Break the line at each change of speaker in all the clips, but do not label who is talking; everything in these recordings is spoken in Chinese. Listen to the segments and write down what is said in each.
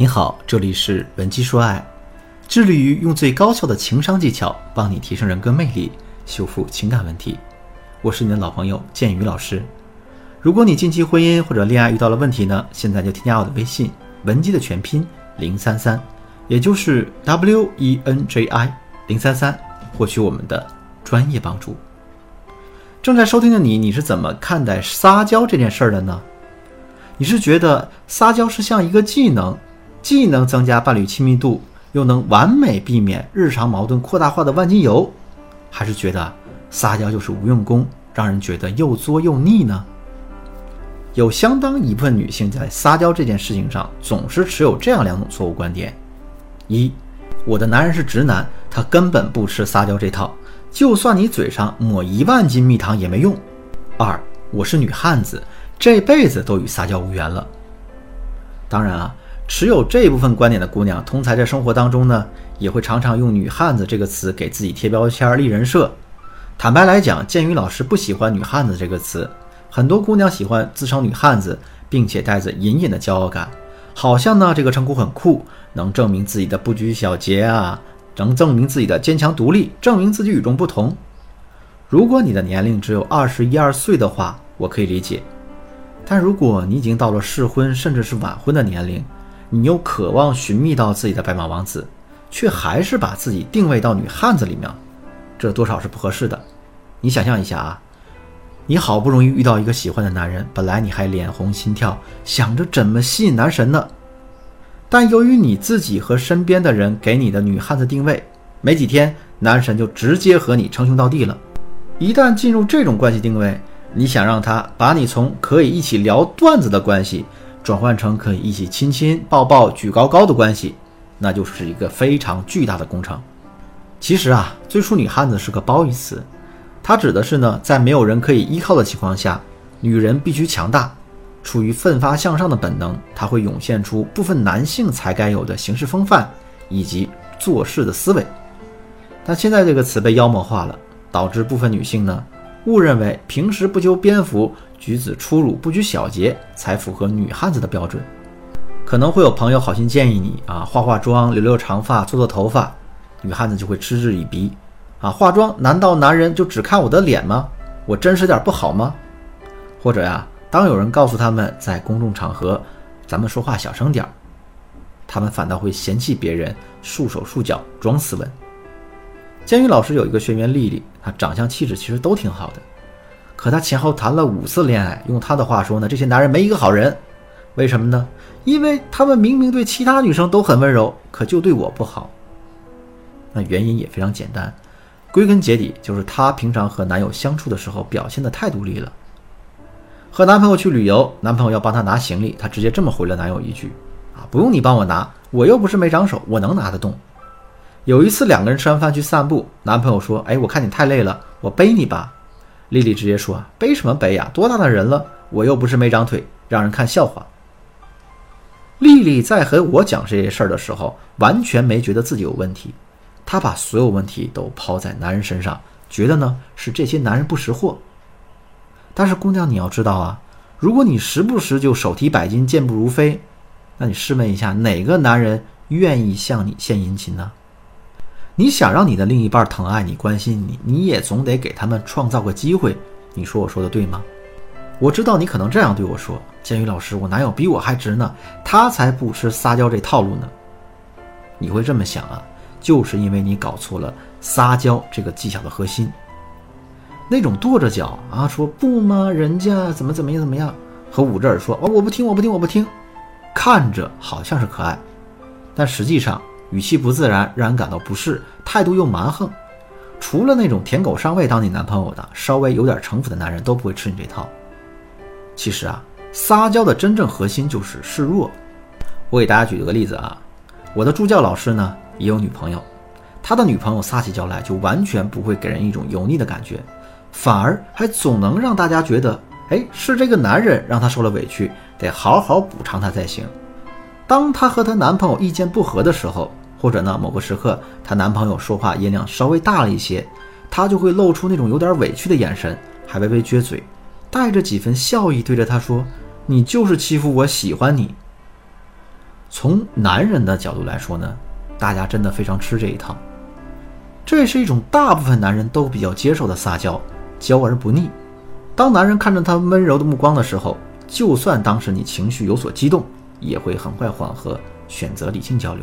你好，这里是文姬说爱，致力于用最高效的情商技巧帮你提升人格魅力，修复情感问题。我是你的老朋友建宇老师。如果你近期婚姻或者恋爱遇到了问题呢，现在就添加我的微信文姬的全拼零三三，也就是 W E N J I 零三三，获取我们的专业帮助。正在收听的你，你是怎么看待撒娇这件事儿的呢？你是觉得撒娇是像一个技能？既能增加伴侣亲密度，又能完美避免日常矛盾扩大化的万金油，还是觉得撒娇就是无用功，让人觉得又作又腻呢？有相当一部分女性在撒娇这件事情上，总是持有这样两种错误观点：一，我的男人是直男，他根本不吃撒娇这套，就算你嘴上抹一万斤蜜糖也没用；二，我是女汉子，这辈子都与撒娇无缘了。当然啊。持有这部分观点的姑娘，通才在生活当中呢，也会常常用“女汉子”这个词给自己贴标签、立人设。坦白来讲，鉴于老师不喜欢“女汉子”这个词。很多姑娘喜欢自称女汉子，并且带着隐隐的骄傲感，好像呢这个称呼很酷，能证明自己的不拘小节啊，能证明自己的坚强独立，证明自己与众不同。如果你的年龄只有二十一二岁的话，我可以理解；但如果你已经到了适婚甚至是晚婚的年龄，你又渴望寻觅到自己的白马王子，却还是把自己定位到女汉子里面，这多少是不合适的。你想象一下啊，你好不容易遇到一个喜欢的男人，本来你还脸红心跳，想着怎么吸引男神呢，但由于你自己和身边的人给你的女汉子定位，没几天男神就直接和你称兄道弟了。一旦进入这种关系定位，你想让他把你从可以一起聊段子的关系。转换成可以一起亲亲抱抱举高高的关系，那就是一个非常巨大的工程。其实啊，最初女汉子是个褒义词，它指的是呢，在没有人可以依靠的情况下，女人必须强大。出于奋发向上的本能，她会涌现出部分男性才该有的行事风范以及做事的思维。但现在这个词被妖魔化了，导致部分女性呢。误认为平时不修边幅、举止粗鲁、不拘小节才符合女汉子的标准。可能会有朋友好心建议你啊，化化妆、留留长发、做做头发，女汉子就会嗤之以鼻。啊，化妆难道男人就只看我的脸吗？我真实点不好吗？或者呀，当有人告诉他们在公众场合咱们说话小声点儿，他们反倒会嫌弃别人束手束脚、装斯文。监狱老师有一个学员丽丽，她长相气质其实都挺好的，可她前后谈了五次恋爱，用她的话说呢，这些男人没一个好人。为什么呢？因为他们明明对其他女生都很温柔，可就对我不好。那原因也非常简单，归根结底就是她平常和男友相处的时候表现的太独立了。和男朋友去旅游，男朋友要帮她拿行李，她直接这么回了男友一句：“啊，不用你帮我拿，我又不是没长手，我能拿得动。”有一次，两个人吃完饭去散步，男朋友说：“哎，我看你太累了，我背你吧。”丽丽直接说：“背什么背呀？多大的人了，我又不是没长腿，让人看笑话。”丽丽在和我讲这些事儿的时候，完全没觉得自己有问题，她把所有问题都抛在男人身上，觉得呢是这些男人不识货。但是姑娘，你要知道啊，如果你时不时就手提百斤、健步如飞，那你试问一下，哪个男人愿意向你献殷勤呢？你想让你的另一半疼爱你、关心你，你也总得给他们创造个机会。你说我说的对吗？我知道你可能这样对我说：“建宇老师，我男友比我还直呢，他才不吃撒娇这套路呢。”你会这么想啊？就是因为你搞错了撒娇这个技巧的核心。那种跺着脚啊，说不吗？人家怎么怎么样怎么样，和捂着耳说：“哦，我不听，我不听，我不听。”看着好像是可爱，但实际上。语气不自然，让人感到不适；态度又蛮横。除了那种舔狗上位当你男朋友的，稍微有点城府的男人都不会吃你这套。其实啊，撒娇的真正核心就是示弱。我给大家举个例子啊，我的助教老师呢也有女朋友，他的女朋友撒起娇来就完全不会给人一种油腻的感觉，反而还总能让大家觉得，哎，是这个男人让她受了委屈，得好好补偿她才行。当她和她男朋友意见不合的时候，或者呢，某个时刻她男朋友说话音量稍微大了一些，她就会露出那种有点委屈的眼神，还微微撅嘴，带着几分笑意对着他说：“你就是欺负我喜欢你。”从男人的角度来说呢，大家真的非常吃这一套。这是一种大部分男人都比较接受的撒娇，娇而不腻。当男人看着她温柔的目光的时候，就算当时你情绪有所激动，也会很快缓和，选择理性交流。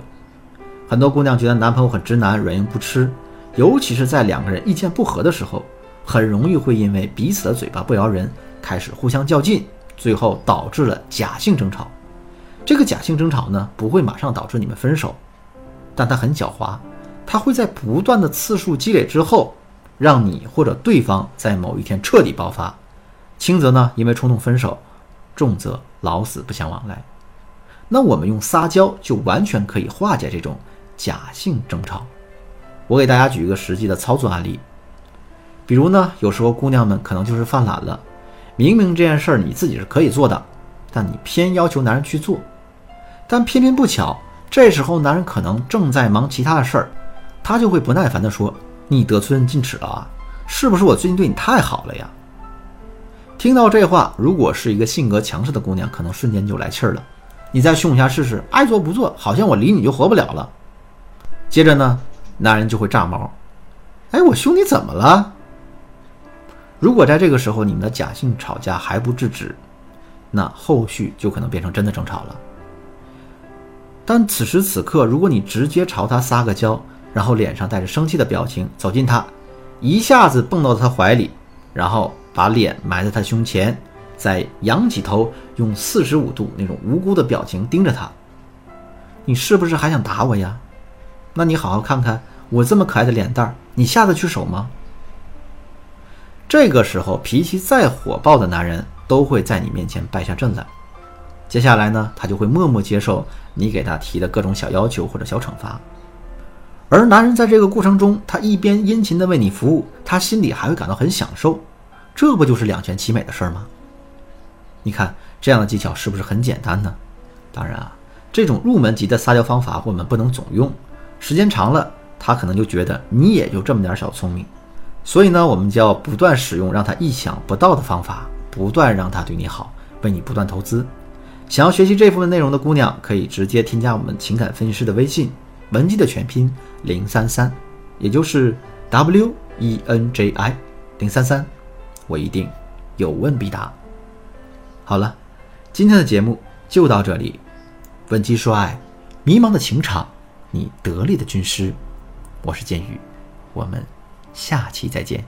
很多姑娘觉得男朋友很直男，软硬不吃，尤其是在两个人意见不合的时候，很容易会因为彼此的嘴巴不饶人，开始互相较劲，最后导致了假性争吵。这个假性争吵呢，不会马上导致你们分手，但它很狡猾，它会在不断的次数积累之后，让你或者对方在某一天彻底爆发，轻则呢因为冲动分手，重则老死不相往来。那我们用撒娇就完全可以化解这种。假性争吵，我给大家举一个实际的操作案例。比如呢，有时候姑娘们可能就是犯懒了，明明这件事儿你自己是可以做的，但你偏要求男人去做。但偏偏不巧，这时候男人可能正在忙其他的事儿，他就会不耐烦地说：“你得寸进尺了啊，是不是我最近对你太好了呀？”听到这话，如果是一个性格强势的姑娘，可能瞬间就来气儿了。你再凶一下试试，爱做不做，好像我离你就活不了了。接着呢，男人就会炸毛，哎，我兄弟怎么了？如果在这个时候你们的假性吵架还不制止，那后续就可能变成真的争吵了。但此时此刻，如果你直接朝他撒个娇，然后脸上带着生气的表情走近他，一下子蹦到他怀里，然后把脸埋在他胸前，再仰起头，用四十五度那种无辜的表情盯着他，你是不是还想打我呀？那你好好看看我这么可爱的脸蛋儿，你下得去手吗？这个时候脾气再火爆的男人都会在你面前败下阵来。接下来呢，他就会默默接受你给他提的各种小要求或者小惩罚。而男人在这个过程中，他一边殷勤的为你服务，他心里还会感到很享受。这不就是两全其美的事儿吗？你看这样的技巧是不是很简单呢？当然啊，这种入门级的撒娇方法我们不能总用。时间长了，他可能就觉得你也就这么点小聪明，所以呢，我们就要不断使用让他意想不到的方法，不断让他对你好，为你不断投资。想要学习这部分内容的姑娘，可以直接添加我们情感分析师的微信“文姬”的全拼零三三，也就是 W E N J I 零三三，我一定有问必答。好了，今天的节目就到这里，文姬说爱，迷茫的情场。你得力的军师，我是剑宇，我们下期再见。